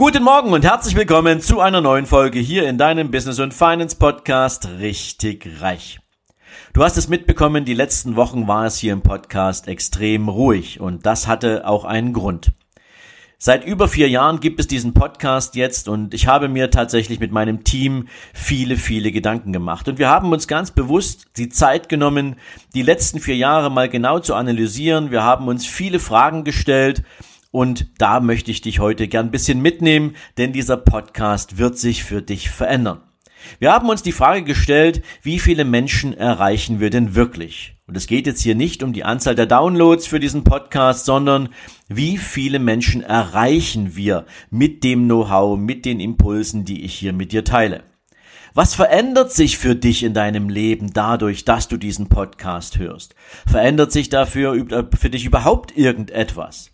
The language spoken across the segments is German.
Guten Morgen und herzlich willkommen zu einer neuen Folge hier in deinem Business und Finance Podcast Richtig Reich. Du hast es mitbekommen, die letzten Wochen war es hier im Podcast extrem ruhig und das hatte auch einen Grund. Seit über vier Jahren gibt es diesen Podcast jetzt und ich habe mir tatsächlich mit meinem Team viele, viele Gedanken gemacht. Und wir haben uns ganz bewusst die Zeit genommen, die letzten vier Jahre mal genau zu analysieren. Wir haben uns viele Fragen gestellt und da möchte ich dich heute gern ein bisschen mitnehmen, denn dieser Podcast wird sich für dich verändern. Wir haben uns die Frage gestellt, wie viele Menschen erreichen wir denn wirklich? Und es geht jetzt hier nicht um die Anzahl der Downloads für diesen Podcast, sondern wie viele Menschen erreichen wir mit dem Know-how, mit den Impulsen, die ich hier mit dir teile. Was verändert sich für dich in deinem Leben dadurch, dass du diesen Podcast hörst? Verändert sich dafür für dich überhaupt irgendetwas?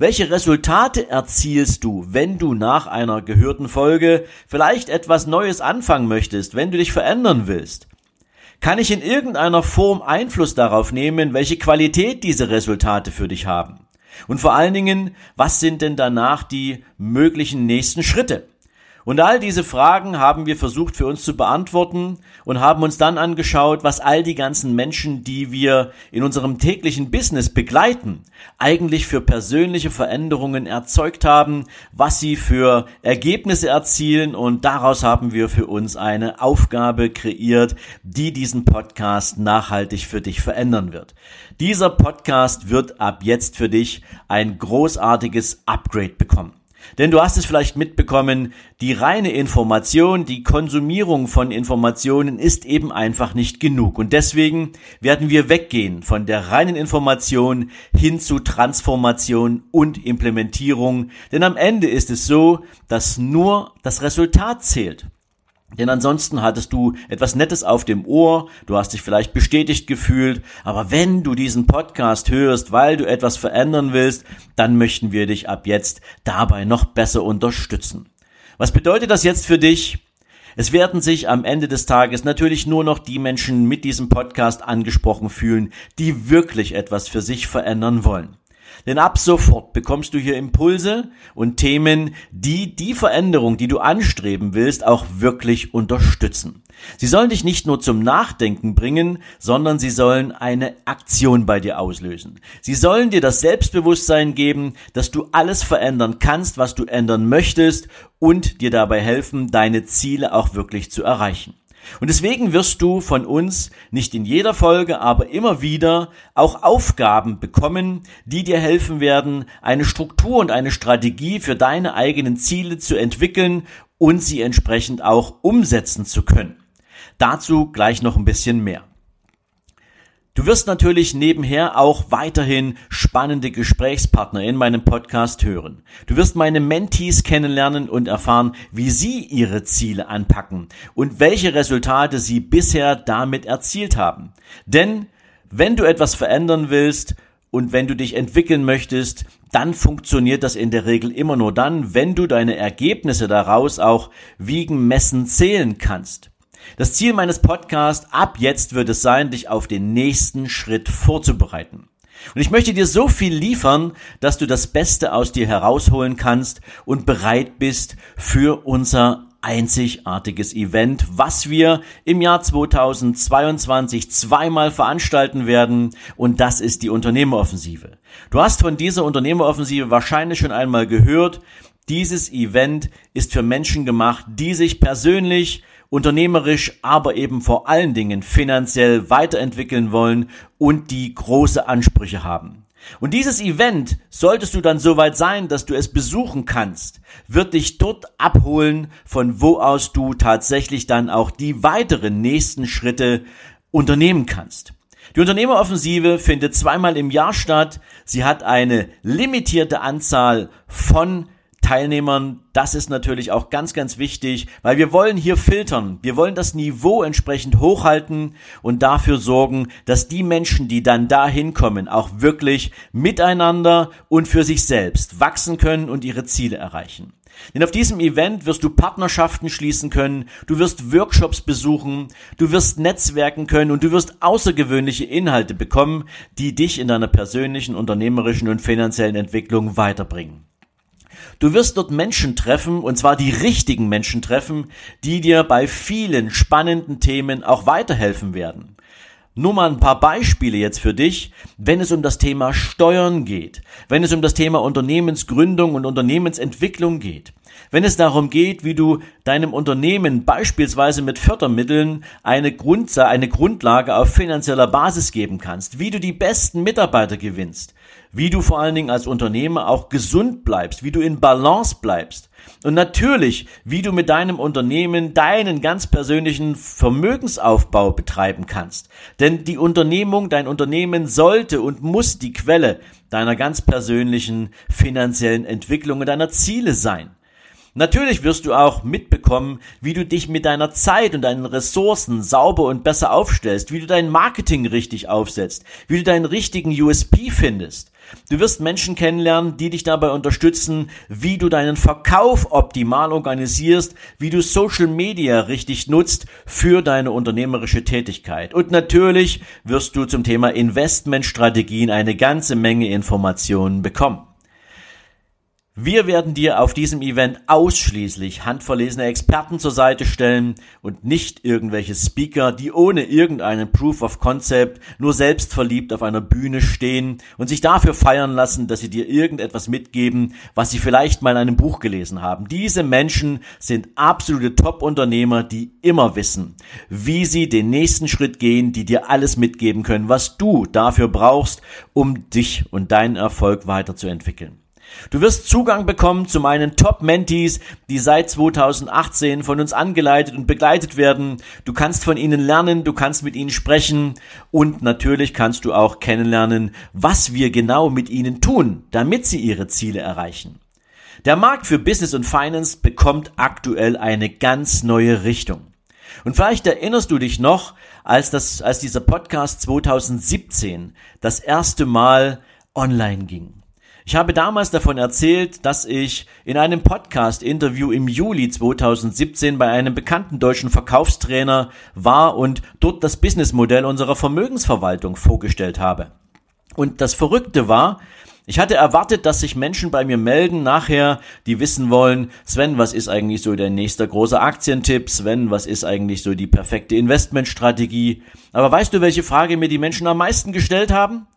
Welche Resultate erzielst du, wenn du nach einer gehörten Folge vielleicht etwas Neues anfangen möchtest, wenn du dich verändern willst? Kann ich in irgendeiner Form Einfluss darauf nehmen, welche Qualität diese Resultate für dich haben? Und vor allen Dingen, was sind denn danach die möglichen nächsten Schritte? Und all diese Fragen haben wir versucht für uns zu beantworten und haben uns dann angeschaut, was all die ganzen Menschen, die wir in unserem täglichen Business begleiten, eigentlich für persönliche Veränderungen erzeugt haben, was sie für Ergebnisse erzielen und daraus haben wir für uns eine Aufgabe kreiert, die diesen Podcast nachhaltig für dich verändern wird. Dieser Podcast wird ab jetzt für dich ein großartiges Upgrade bekommen. Denn du hast es vielleicht mitbekommen, die reine Information, die Konsumierung von Informationen ist eben einfach nicht genug. Und deswegen werden wir weggehen von der reinen Information hin zu Transformation und Implementierung. Denn am Ende ist es so, dass nur das Resultat zählt. Denn ansonsten hattest du etwas Nettes auf dem Ohr, du hast dich vielleicht bestätigt gefühlt, aber wenn du diesen Podcast hörst, weil du etwas verändern willst, dann möchten wir dich ab jetzt dabei noch besser unterstützen. Was bedeutet das jetzt für dich? Es werden sich am Ende des Tages natürlich nur noch die Menschen mit diesem Podcast angesprochen fühlen, die wirklich etwas für sich verändern wollen. Denn ab sofort bekommst du hier Impulse und Themen, die die Veränderung, die du anstreben willst, auch wirklich unterstützen. Sie sollen dich nicht nur zum Nachdenken bringen, sondern sie sollen eine Aktion bei dir auslösen. Sie sollen dir das Selbstbewusstsein geben, dass du alles verändern kannst, was du ändern möchtest und dir dabei helfen, deine Ziele auch wirklich zu erreichen. Und deswegen wirst du von uns nicht in jeder Folge, aber immer wieder auch Aufgaben bekommen, die dir helfen werden, eine Struktur und eine Strategie für deine eigenen Ziele zu entwickeln und sie entsprechend auch umsetzen zu können. Dazu gleich noch ein bisschen mehr. Du wirst natürlich nebenher auch weiterhin spannende Gesprächspartner in meinem Podcast hören. Du wirst meine Mentees kennenlernen und erfahren, wie sie ihre Ziele anpacken und welche Resultate sie bisher damit erzielt haben. Denn wenn du etwas verändern willst und wenn du dich entwickeln möchtest, dann funktioniert das in der Regel immer nur dann, wenn du deine Ergebnisse daraus auch wiegen, messen, zählen kannst. Das Ziel meines Podcasts ab jetzt wird es sein, dich auf den nächsten Schritt vorzubereiten. Und ich möchte dir so viel liefern, dass du das Beste aus dir herausholen kannst und bereit bist für unser einzigartiges Event, was wir im Jahr 2022 zweimal veranstalten werden und das ist die Unternehmeroffensive. Du hast von dieser Unternehmeroffensive wahrscheinlich schon einmal gehört. Dieses Event ist für Menschen gemacht, die sich persönlich unternehmerisch, aber eben vor allen Dingen finanziell weiterentwickeln wollen und die große Ansprüche haben. Und dieses Event, solltest du dann soweit sein, dass du es besuchen kannst, wird dich dort abholen, von wo aus du tatsächlich dann auch die weiteren nächsten Schritte unternehmen kannst. Die Unternehmeroffensive findet zweimal im Jahr statt. Sie hat eine limitierte Anzahl von Teilnehmern. Das ist natürlich auch ganz, ganz wichtig, weil wir wollen hier filtern. Wir wollen das Niveau entsprechend hochhalten und dafür sorgen, dass die Menschen, die dann dahin kommen, auch wirklich miteinander und für sich selbst wachsen können und ihre Ziele erreichen. Denn auf diesem Event wirst du Partnerschaften schließen können, du wirst Workshops besuchen, du wirst netzwerken können und du wirst außergewöhnliche Inhalte bekommen, die dich in deiner persönlichen, unternehmerischen und finanziellen Entwicklung weiterbringen. Du wirst dort Menschen treffen, und zwar die richtigen Menschen treffen, die dir bei vielen spannenden Themen auch weiterhelfen werden. Nur mal ein paar Beispiele jetzt für dich, wenn es um das Thema Steuern geht, wenn es um das Thema Unternehmensgründung und Unternehmensentwicklung geht, wenn es darum geht, wie du deinem Unternehmen beispielsweise mit Fördermitteln eine, Grund, eine Grundlage auf finanzieller Basis geben kannst, wie du die besten Mitarbeiter gewinnst, wie du vor allen Dingen als Unternehmer auch gesund bleibst, wie du in Balance bleibst, und natürlich, wie du mit deinem Unternehmen deinen ganz persönlichen Vermögensaufbau betreiben kannst. Denn die Unternehmung, dein Unternehmen sollte und muss die Quelle deiner ganz persönlichen finanziellen Entwicklung und deiner Ziele sein. Natürlich wirst du auch mitbekommen, wie du dich mit deiner Zeit und deinen Ressourcen sauber und besser aufstellst, wie du dein Marketing richtig aufsetzt, wie du deinen richtigen USP findest. Du wirst Menschen kennenlernen, die dich dabei unterstützen, wie du deinen Verkauf optimal organisierst, wie du Social Media richtig nutzt für deine unternehmerische Tätigkeit. Und natürlich wirst du zum Thema Investmentstrategien eine ganze Menge Informationen bekommen. Wir werden dir auf diesem Event ausschließlich handverlesene Experten zur Seite stellen und nicht irgendwelche Speaker, die ohne irgendeinen Proof of Concept nur selbstverliebt auf einer Bühne stehen und sich dafür feiern lassen, dass sie dir irgendetwas mitgeben, was sie vielleicht mal in einem Buch gelesen haben. Diese Menschen sind absolute Top-Unternehmer, die immer wissen, wie sie den nächsten Schritt gehen, die dir alles mitgeben können, was du dafür brauchst, um dich und deinen Erfolg weiterzuentwickeln. Du wirst Zugang bekommen zu meinen Top-Mentees, die seit 2018 von uns angeleitet und begleitet werden. Du kannst von ihnen lernen, du kannst mit ihnen sprechen und natürlich kannst du auch kennenlernen, was wir genau mit ihnen tun, damit sie ihre Ziele erreichen. Der Markt für Business und Finance bekommt aktuell eine ganz neue Richtung. Und vielleicht erinnerst du dich noch, als das, als dieser Podcast 2017 das erste Mal online ging. Ich habe damals davon erzählt, dass ich in einem Podcast-Interview im Juli 2017 bei einem bekannten deutschen Verkaufstrainer war und dort das Businessmodell unserer Vermögensverwaltung vorgestellt habe. Und das Verrückte war, ich hatte erwartet, dass sich Menschen bei mir melden nachher, die wissen wollen, Sven, was ist eigentlich so der nächste große Aktientipp? Sven, was ist eigentlich so die perfekte Investmentstrategie? Aber weißt du, welche Frage mir die Menschen am meisten gestellt haben?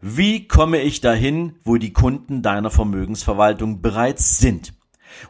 Wie komme ich dahin, wo die Kunden deiner Vermögensverwaltung bereits sind?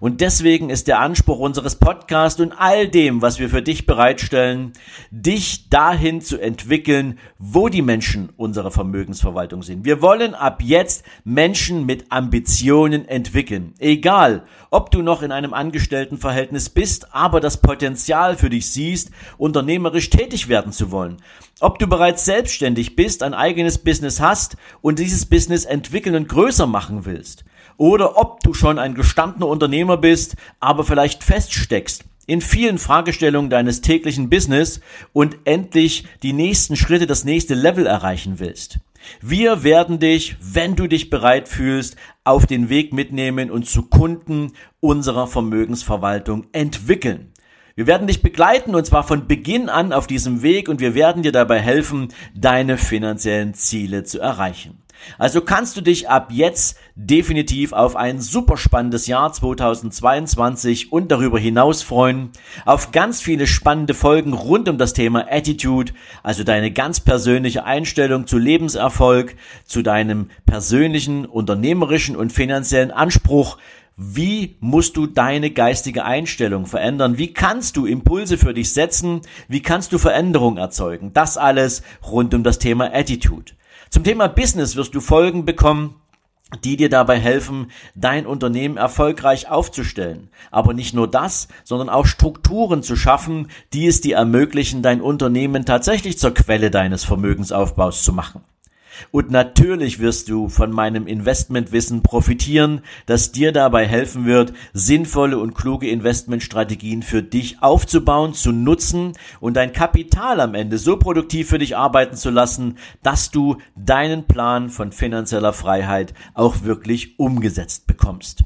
Und deswegen ist der Anspruch unseres Podcasts und all dem, was wir für dich bereitstellen, dich dahin zu entwickeln, wo die Menschen unserer Vermögensverwaltung sind. Wir wollen ab jetzt Menschen mit Ambitionen entwickeln. Egal, ob du noch in einem Angestelltenverhältnis bist, aber das Potenzial für dich siehst, unternehmerisch tätig werden zu wollen. Ob du bereits selbstständig bist, ein eigenes Business hast und dieses Business entwickeln und größer machen willst oder ob du schon ein gestandener Unternehmer bist, aber vielleicht feststeckst in vielen Fragestellungen deines täglichen Business und endlich die nächsten Schritte, das nächste Level erreichen willst. Wir werden dich, wenn du dich bereit fühlst, auf den Weg mitnehmen und zu Kunden unserer Vermögensverwaltung entwickeln. Wir werden dich begleiten und zwar von Beginn an auf diesem Weg und wir werden dir dabei helfen, deine finanziellen Ziele zu erreichen. Also kannst du dich ab jetzt definitiv auf ein super spannendes Jahr 2022 und darüber hinaus freuen, auf ganz viele spannende Folgen rund um das Thema Attitude, also deine ganz persönliche Einstellung zu Lebenserfolg, zu deinem persönlichen, unternehmerischen und finanziellen Anspruch, Wie musst du deine geistige Einstellung verändern? Wie kannst du Impulse für dich setzen? Wie kannst du Veränderung erzeugen? Das alles rund um das Thema Attitude. Zum Thema Business wirst du Folgen bekommen, die dir dabei helfen, dein Unternehmen erfolgreich aufzustellen. Aber nicht nur das, sondern auch Strukturen zu schaffen, die es dir ermöglichen, dein Unternehmen tatsächlich zur Quelle deines Vermögensaufbaus zu machen. Und natürlich wirst du von meinem Investmentwissen profitieren, das dir dabei helfen wird, sinnvolle und kluge Investmentstrategien für dich aufzubauen, zu nutzen und dein Kapital am Ende so produktiv für dich arbeiten zu lassen, dass du deinen Plan von finanzieller Freiheit auch wirklich umgesetzt bekommst.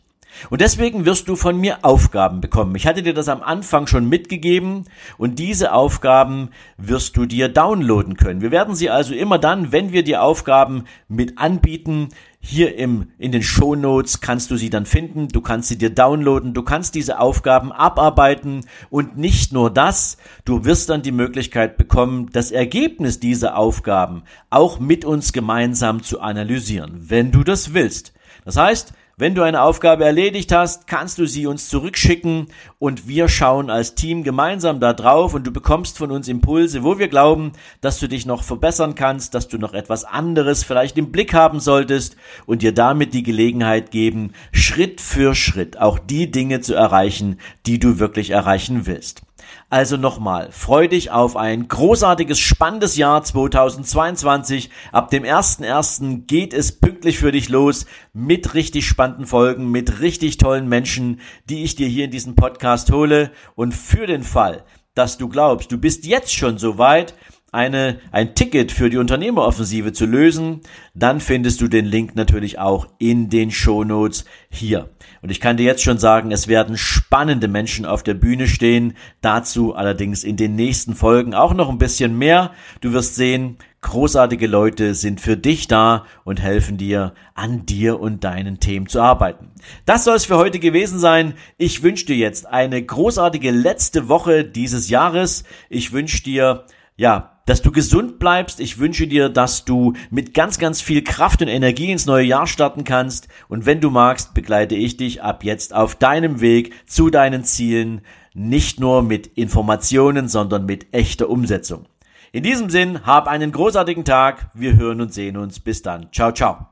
Und deswegen wirst du von mir Aufgaben bekommen. Ich hatte dir das am Anfang schon mitgegeben und diese Aufgaben wirst du dir downloaden können. Wir werden sie also immer dann, wenn wir die Aufgaben mit anbieten, hier im, in den Show Notes kannst du sie dann finden, du kannst sie dir downloaden, du kannst diese Aufgaben abarbeiten und nicht nur das, du wirst dann die Möglichkeit bekommen, das Ergebnis dieser Aufgaben auch mit uns gemeinsam zu analysieren, wenn du das willst. Das heißt, wenn du eine Aufgabe erledigt hast, kannst du sie uns zurückschicken und wir schauen als Team gemeinsam da drauf und du bekommst von uns Impulse, wo wir glauben, dass du dich noch verbessern kannst, dass du noch etwas anderes vielleicht im Blick haben solltest und dir damit die Gelegenheit geben, Schritt für Schritt auch die Dinge zu erreichen, die du wirklich erreichen willst. Also nochmal, freu dich auf ein großartiges, spannendes Jahr 2022. Ab dem 1.1. geht es pünktlich für dich los mit richtig spannenden Folgen, mit richtig tollen Menschen, die ich dir hier in diesem Podcast hole. Und für den Fall, dass du glaubst, du bist jetzt schon so weit, eine, ein Ticket für die Unternehmeroffensive zu lösen, dann findest du den Link natürlich auch in den Shownotes hier. Und ich kann dir jetzt schon sagen, es werden spannende Menschen auf der Bühne stehen. Dazu allerdings in den nächsten Folgen auch noch ein bisschen mehr. Du wirst sehen, großartige Leute sind für dich da und helfen dir, an dir und deinen Themen zu arbeiten. Das soll es für heute gewesen sein. Ich wünsche dir jetzt eine großartige letzte Woche dieses Jahres. Ich wünsche dir, ja, dass du gesund bleibst. Ich wünsche dir, dass du mit ganz, ganz viel Kraft und Energie ins neue Jahr starten kannst. Und wenn du magst, begleite ich dich ab jetzt auf deinem Weg zu deinen Zielen, nicht nur mit Informationen, sondern mit echter Umsetzung. In diesem Sinn, hab einen großartigen Tag. Wir hören und sehen uns. Bis dann. Ciao, ciao.